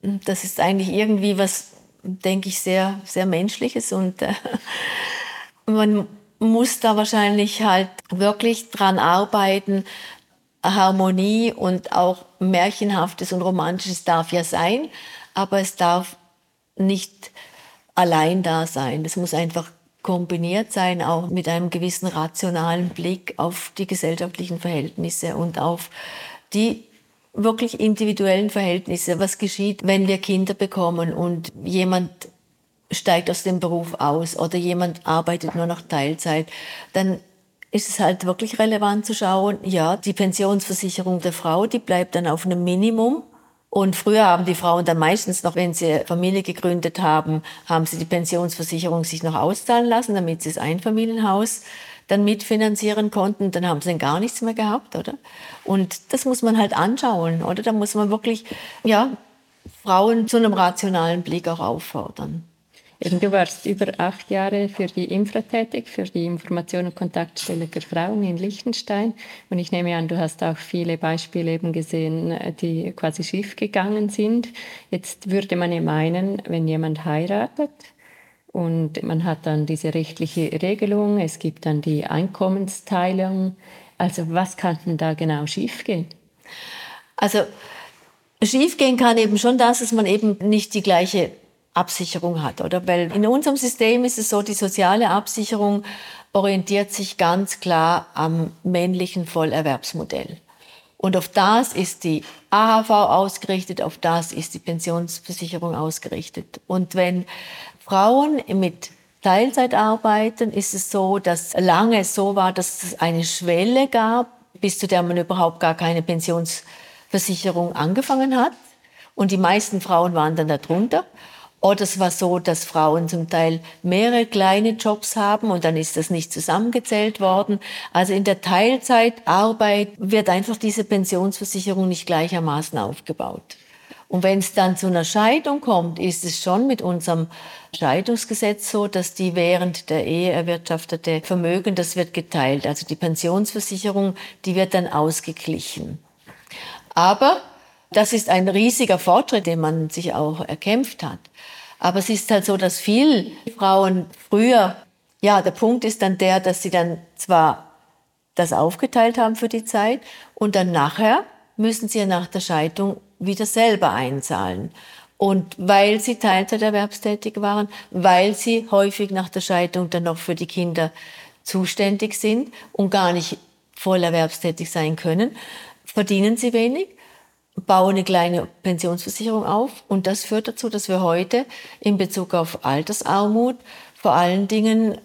A: das ist eigentlich irgendwie was, denke ich, sehr, sehr Menschliches und äh, man muss da wahrscheinlich halt wirklich dran arbeiten. Harmonie und auch Märchenhaftes und Romantisches darf ja sein, aber es darf nicht allein da sein. Das muss einfach kombiniert sein, auch mit einem gewissen rationalen Blick auf die gesellschaftlichen Verhältnisse und auf die wirklich individuellen Verhältnisse. Was geschieht, wenn wir Kinder bekommen und jemand steigt aus dem Beruf aus oder jemand arbeitet nur noch Teilzeit, dann ist es halt wirklich relevant zu schauen, ja, die Pensionsversicherung der Frau, die bleibt dann auf einem Minimum und früher haben die Frauen dann meistens noch, wenn sie Familie gegründet haben, haben sie die Pensionsversicherung sich noch auszahlen lassen, damit sie das Einfamilienhaus dann mitfinanzieren konnten. Dann haben sie gar nichts mehr gehabt, oder? Und das muss man halt anschauen, oder? Da muss man wirklich, ja, Frauen zu einem rationalen Blick auch auffordern.
B: Du warst über acht Jahre für die Infra tätig, für die Information- und Kontaktstelle für Frauen in Liechtenstein. Und ich nehme an, du hast auch viele Beispiele eben gesehen, die quasi schiefgegangen sind. Jetzt würde man ja meinen, wenn jemand heiratet und man hat dann diese rechtliche Regelung, es gibt dann die Einkommensteilung. Also was kann denn da genau schiefgehen?
A: Also schiefgehen kann eben schon das, dass man eben nicht die gleiche Absicherung hat, oder? Weil in unserem System ist es so, die soziale Absicherung orientiert sich ganz klar am männlichen Vollerwerbsmodell. Und auf das ist die AHV ausgerichtet, auf das ist die Pensionsversicherung ausgerichtet. Und wenn Frauen mit Teilzeit arbeiten, ist es so, dass lange so war, dass es eine Schwelle gab, bis zu der man überhaupt gar keine Pensionsversicherung angefangen hat. Und die meisten Frauen waren dann darunter. Oder es war so, dass Frauen zum Teil mehrere kleine Jobs haben und dann ist das nicht zusammengezählt worden. Also in der Teilzeitarbeit wird einfach diese Pensionsversicherung nicht gleichermaßen aufgebaut. Und wenn es dann zu einer Scheidung kommt, ist es schon mit unserem Scheidungsgesetz so, dass die während der Ehe erwirtschaftete Vermögen, das wird geteilt. Also die Pensionsversicherung, die wird dann ausgeglichen. Aber das ist ein riesiger Fortschritt, den man sich auch erkämpft hat. Aber es ist halt so, dass viele Frauen früher, ja, der Punkt ist dann der, dass sie dann zwar das aufgeteilt haben für die Zeit und dann nachher müssen sie ja nach der Scheidung wieder selber einzahlen. Und weil sie Teilzeiterwerbstätig waren, weil sie häufig nach der Scheidung dann noch für die Kinder zuständig sind und gar nicht voll erwerbstätig sein können, verdienen sie wenig baue eine kleine Pensionsversicherung auf und das führt dazu, dass wir heute in Bezug auf Altersarmut vor allen Dingen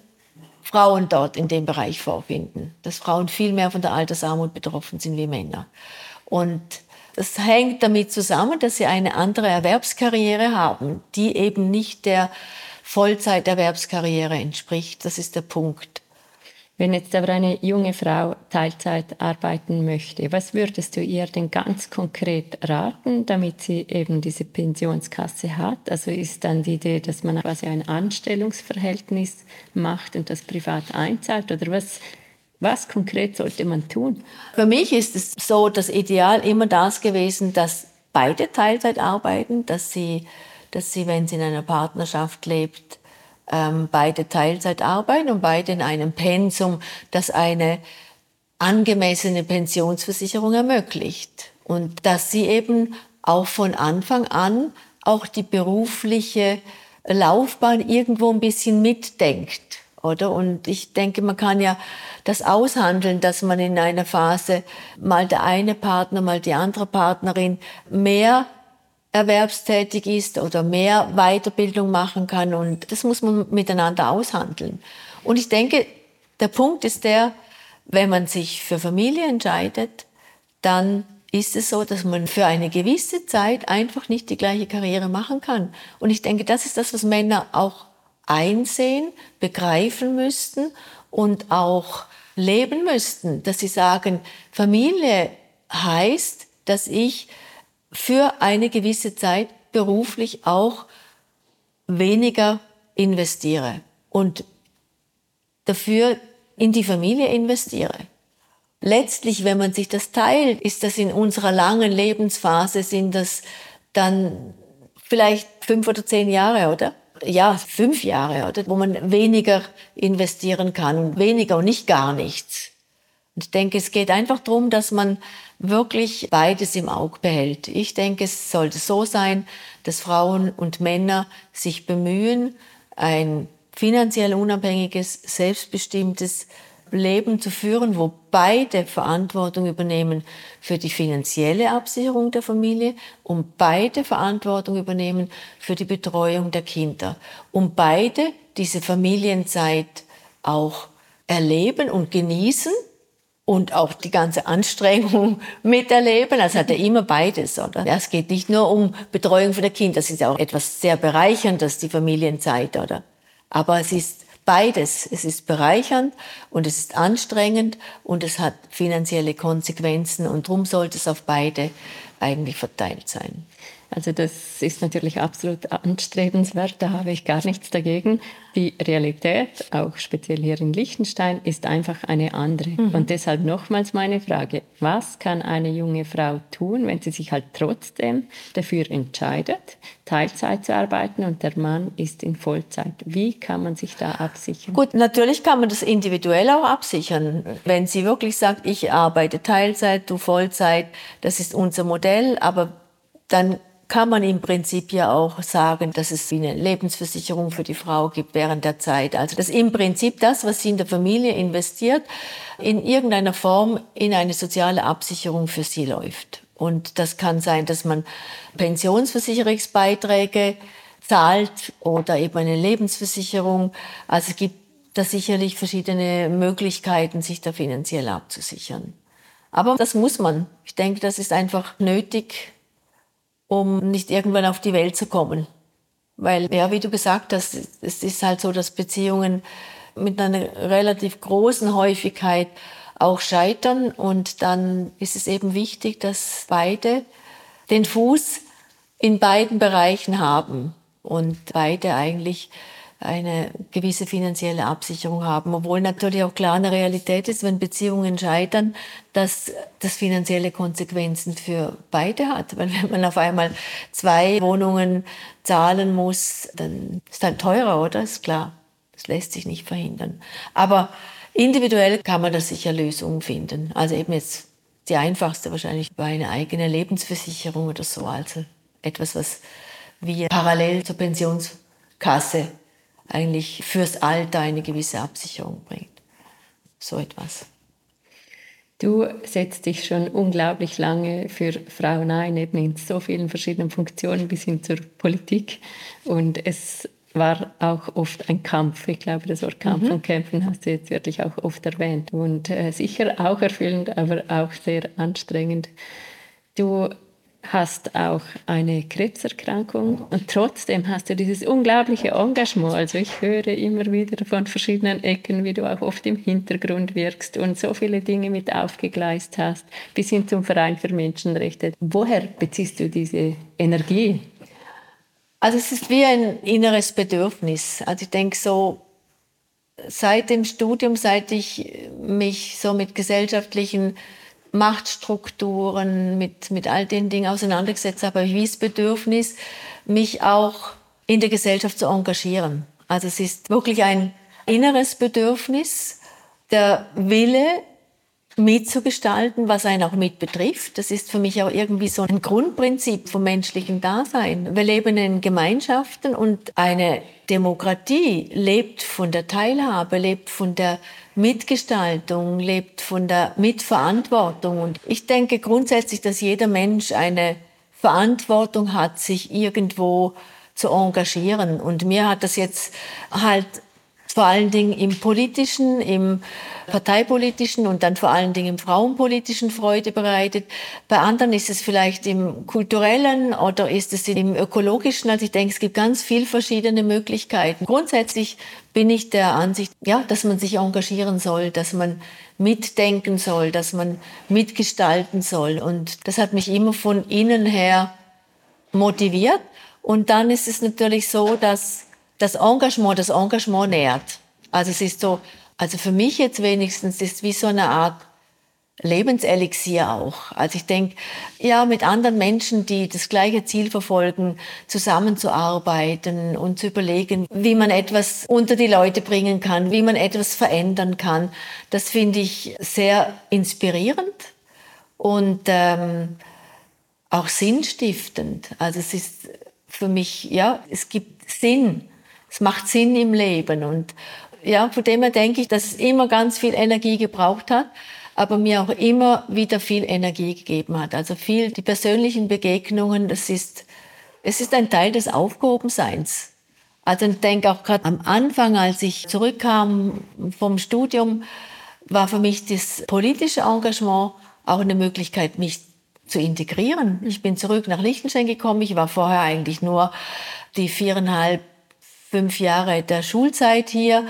A: Frauen dort in dem Bereich vorfinden, dass Frauen viel mehr von der Altersarmut betroffen sind wie Männer. Und das hängt damit zusammen, dass sie eine andere Erwerbskarriere haben, die eben nicht der Vollzeiterwerbskarriere entspricht. Das ist der Punkt.
B: Wenn jetzt aber eine junge Frau Teilzeit arbeiten möchte, was würdest du ihr denn ganz konkret raten, damit sie eben diese Pensionskasse hat? Also ist dann die Idee, dass man quasi ein Anstellungsverhältnis macht und das privat einzahlt oder was? Was konkret sollte man tun?
A: Für mich ist es so das Ideal immer das gewesen, dass beide Teilzeit arbeiten, dass sie, dass sie, wenn sie in einer Partnerschaft lebt, ähm, beide Teilzeit arbeiten und beide in einem Pensum, das eine angemessene Pensionsversicherung ermöglicht. Und dass sie eben auch von Anfang an auch die berufliche Laufbahn irgendwo ein bisschen mitdenkt, oder? Und ich denke, man kann ja das aushandeln, dass man in einer Phase mal der eine Partner, mal die andere Partnerin mehr erwerbstätig ist oder mehr Weiterbildung machen kann. Und das muss man miteinander aushandeln. Und ich denke, der Punkt ist der, wenn man sich für Familie entscheidet, dann ist es so, dass man für eine gewisse Zeit einfach nicht die gleiche Karriere machen kann. Und ich denke, das ist das, was Männer auch einsehen, begreifen müssten und auch leben müssten, dass sie sagen, Familie heißt, dass ich für eine gewisse Zeit beruflich auch weniger investiere und dafür in die Familie investiere. Letztlich, wenn man sich das teilt, ist das in unserer langen Lebensphase, sind das dann vielleicht fünf oder zehn Jahre, oder? Ja, fünf Jahre, oder? Wo man weniger investieren kann, weniger und nicht gar nichts. Und ich denke, es geht einfach darum, dass man wirklich beides im Auge behält. Ich denke, es sollte so sein, dass Frauen und Männer sich bemühen, ein finanziell unabhängiges, selbstbestimmtes Leben zu führen, wo beide Verantwortung übernehmen für die finanzielle Absicherung der Familie und beide Verantwortung übernehmen für die Betreuung der Kinder. Und beide diese Familienzeit auch erleben und genießen und auch die ganze Anstrengung miterleben. Also hat er immer beides, oder? Ja, es geht nicht nur um Betreuung von der Kinder, das ist ja auch etwas sehr bereicherndes, die Familienzeit, oder? Aber es ist beides. Es ist bereichernd und es ist anstrengend und es hat finanzielle Konsequenzen und darum sollte es auf beide eigentlich verteilt sein.
B: Also das ist natürlich absolut anstrebenswert, da habe ich gar nichts dagegen. Die Realität, auch speziell hier in Liechtenstein, ist einfach eine andere. Mhm. Und deshalb nochmals meine Frage, was kann eine junge Frau tun, wenn sie sich halt trotzdem dafür entscheidet, Teilzeit zu arbeiten und der Mann ist in Vollzeit? Wie kann man sich da absichern?
A: Gut, natürlich kann man das individuell auch absichern. Wenn sie wirklich sagt, ich arbeite Teilzeit, du Vollzeit, das ist unser Modell, aber dann kann man im Prinzip ja auch sagen, dass es wie eine Lebensversicherung für die Frau gibt während der Zeit. Also dass im Prinzip das, was sie in der Familie investiert, in irgendeiner Form in eine soziale Absicherung für sie läuft. Und das kann sein, dass man Pensionsversicherungsbeiträge zahlt oder eben eine Lebensversicherung. Also es gibt da sicherlich verschiedene Möglichkeiten, sich da finanziell abzusichern. Aber das muss man. Ich denke, das ist einfach nötig, um nicht irgendwann auf die Welt zu kommen. Weil, ja, wie du gesagt hast, es ist halt so, dass Beziehungen mit einer relativ großen Häufigkeit auch scheitern und dann ist es eben wichtig, dass beide den Fuß in beiden Bereichen haben und beide eigentlich eine gewisse finanzielle Absicherung haben, obwohl natürlich auch klar eine Realität ist, wenn Beziehungen scheitern, dass das finanzielle Konsequenzen für beide hat. Weil wenn man auf einmal zwei Wohnungen zahlen muss, dann ist halt teurer, oder? Ist klar. Das lässt sich nicht verhindern. Aber individuell kann man da sicher Lösungen finden. Also eben jetzt die einfachste wahrscheinlich bei einer eigenen Lebensversicherung oder so. Also etwas, was wir parallel zur Pensionskasse eigentlich fürs Alter eine gewisse Absicherung bringt. So etwas.
B: Du setzt dich schon unglaublich lange für Frauen ein, eben in so vielen verschiedenen Funktionen bis hin zur Politik. Und es war auch oft ein Kampf. Ich glaube, das Wort Kampf mhm. und Kämpfen hast du jetzt wirklich auch oft erwähnt. Und äh, sicher auch erfüllend, aber auch sehr anstrengend. Du hast auch eine Krebserkrankung und trotzdem hast du dieses unglaubliche Engagement. Also ich höre immer wieder von verschiedenen Ecken, wie du auch oft im Hintergrund wirkst und so viele Dinge mit aufgegleist hast, bis hin zum Verein für Menschenrechte. Woher beziehst du diese Energie?
A: Also es ist wie ein inneres Bedürfnis. Also ich denke so, seit dem Studium, seit ich mich so mit gesellschaftlichen Machtstrukturen, mit, mit all den Dingen auseinandergesetzt habe, habe ich wie das Bedürfnis, mich auch in der Gesellschaft zu engagieren. Also es ist wirklich ein inneres Bedürfnis, der Wille, mitzugestalten, was einen auch mit betrifft. Das ist für mich auch irgendwie so ein Grundprinzip vom menschlichen Dasein. Wir leben in Gemeinschaften und eine Demokratie lebt von der Teilhabe, lebt von der Mitgestaltung, lebt von der Mitverantwortung. Und ich denke grundsätzlich, dass jeder Mensch eine Verantwortung hat, sich irgendwo zu engagieren. Und mir hat das jetzt halt vor allen Dingen im politischen, im parteipolitischen und dann vor allen Dingen im frauenpolitischen Freude bereitet. Bei anderen ist es vielleicht im kulturellen oder ist es im ökologischen. Also ich denke, es gibt ganz viele verschiedene Möglichkeiten. Grundsätzlich bin ich der Ansicht, ja, dass man sich engagieren soll, dass man mitdenken soll, dass man mitgestalten soll. Und das hat mich immer von innen her motiviert. Und dann ist es natürlich so, dass das Engagement das Engagement nährt. Also es ist so, also für mich jetzt wenigstens ist wie so eine Art Lebenselixier auch. Also ich denke, ja, mit anderen Menschen, die das gleiche Ziel verfolgen, zusammenzuarbeiten und zu überlegen, wie man etwas unter die Leute bringen kann, wie man etwas verändern kann, das finde ich sehr inspirierend und ähm, auch sinnstiftend. Also es ist für mich, ja, es gibt Sinn. Es macht Sinn im Leben und ja, von dem her denke ich, dass es immer ganz viel Energie gebraucht hat aber mir auch immer wieder viel Energie gegeben hat. Also viel die persönlichen Begegnungen, das ist, es ist ein Teil des Aufgehobenseins. Also ich denke auch gerade am Anfang, als ich zurückkam vom Studium, war für mich das politische Engagement auch eine Möglichkeit, mich zu integrieren. Ich bin zurück nach Liechtenstein gekommen. Ich war vorher eigentlich nur die viereinhalb, fünf Jahre der Schulzeit hier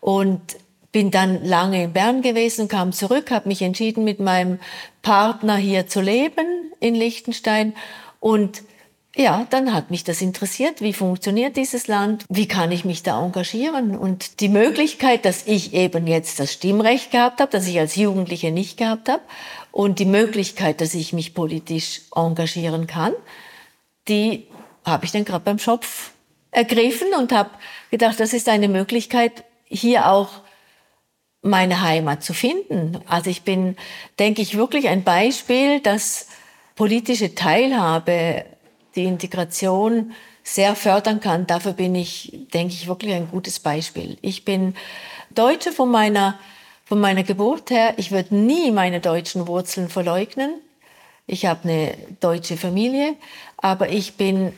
A: und bin dann lange in Bern gewesen, kam zurück, habe mich entschieden, mit meinem Partner hier zu leben in Liechtenstein. Und ja, dann hat mich das interessiert, wie funktioniert dieses Land, wie kann ich mich da engagieren. Und die Möglichkeit, dass ich eben jetzt das Stimmrecht gehabt habe, das ich als Jugendliche nicht gehabt habe, und die Möglichkeit, dass ich mich politisch engagieren kann, die habe ich dann gerade beim Schopf ergriffen und habe gedacht, das ist eine Möglichkeit, hier auch meine Heimat zu finden. Also ich bin, denke ich, wirklich ein Beispiel, dass politische Teilhabe die Integration sehr fördern kann. Dafür bin ich, denke ich, wirklich ein gutes Beispiel. Ich bin Deutsche von meiner, von meiner Geburt her. Ich würde nie meine deutschen Wurzeln verleugnen. Ich habe eine deutsche Familie, aber ich bin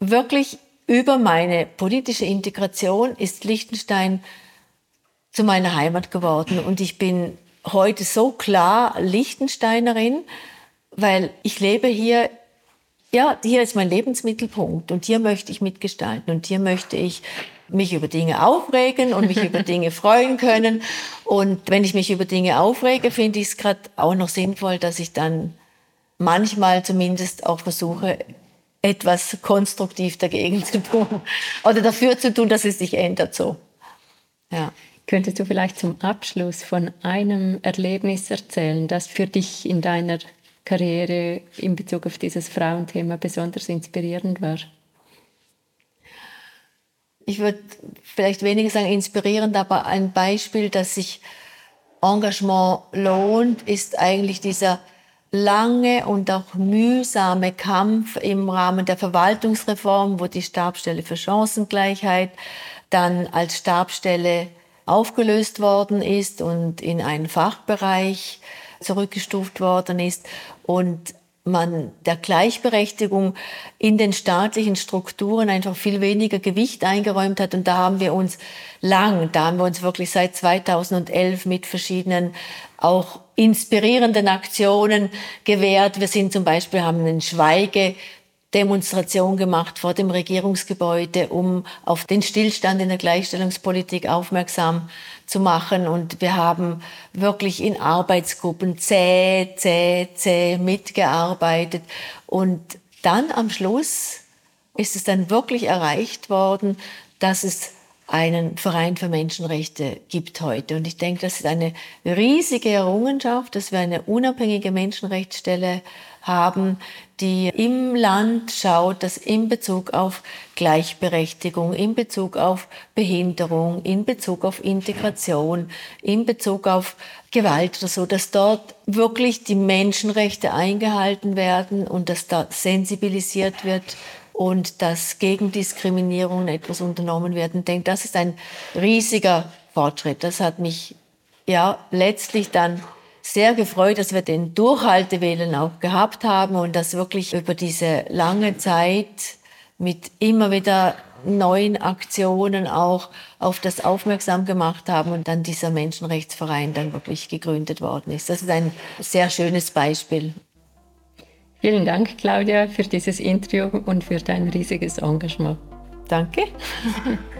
A: wirklich über meine politische Integration ist Liechtenstein zu meiner Heimat geworden. Und ich bin heute so klar Lichtensteinerin, weil ich lebe hier, ja, hier ist mein Lebensmittelpunkt und hier möchte ich mitgestalten und hier möchte ich mich über Dinge aufregen und mich über Dinge freuen können. Und wenn ich mich über Dinge aufrege, finde ich es gerade auch noch sinnvoll, dass ich dann manchmal zumindest auch versuche, etwas konstruktiv dagegen zu tun oder dafür zu tun, dass es sich ändert so.
B: Ja. Könntest du vielleicht zum Abschluss von einem Erlebnis erzählen, das für dich in deiner Karriere in Bezug auf dieses Frauenthema besonders inspirierend war?
A: Ich würde vielleicht weniger sagen inspirierend, aber ein Beispiel, dass sich Engagement lohnt, ist eigentlich dieser lange und auch mühsame Kampf im Rahmen der Verwaltungsreform, wo die Stabstelle für Chancengleichheit dann als Stabstelle aufgelöst worden ist und in einen Fachbereich zurückgestuft worden ist und man der Gleichberechtigung in den staatlichen Strukturen einfach viel weniger Gewicht eingeräumt hat. Und da haben wir uns lang, da haben wir uns wirklich seit 2011 mit verschiedenen auch inspirierenden Aktionen gewehrt. Wir sind zum Beispiel, haben einen Schweige Demonstration gemacht vor dem Regierungsgebäude, um auf den Stillstand in der Gleichstellungspolitik aufmerksam zu machen. Und wir haben wirklich in Arbeitsgruppen zäh, zäh, zäh mitgearbeitet. Und dann am Schluss ist es dann wirklich erreicht worden, dass es einen Verein für Menschenrechte gibt heute. Und ich denke, das ist eine riesige Errungenschaft, dass wir eine unabhängige Menschenrechtsstelle haben, die im Land schaut, dass in Bezug auf Gleichberechtigung, in Bezug auf Behinderung, in Bezug auf Integration, in Bezug auf Gewalt oder so, dass dort wirklich die Menschenrechte eingehalten werden und dass da sensibilisiert wird und dass gegen Diskriminierung etwas unternommen werden. Ich denke, das ist ein riesiger Fortschritt. Das hat mich ja letztlich dann sehr gefreut, dass wir den Durchhaltewillen auch gehabt haben und das wirklich über diese lange Zeit mit immer wieder neuen Aktionen auch auf das aufmerksam gemacht haben und dann dieser Menschenrechtsverein dann wirklich gegründet worden ist. Das ist ein sehr schönes Beispiel.
B: Vielen Dank, Claudia, für dieses Interview und für dein riesiges Engagement.
A: Danke.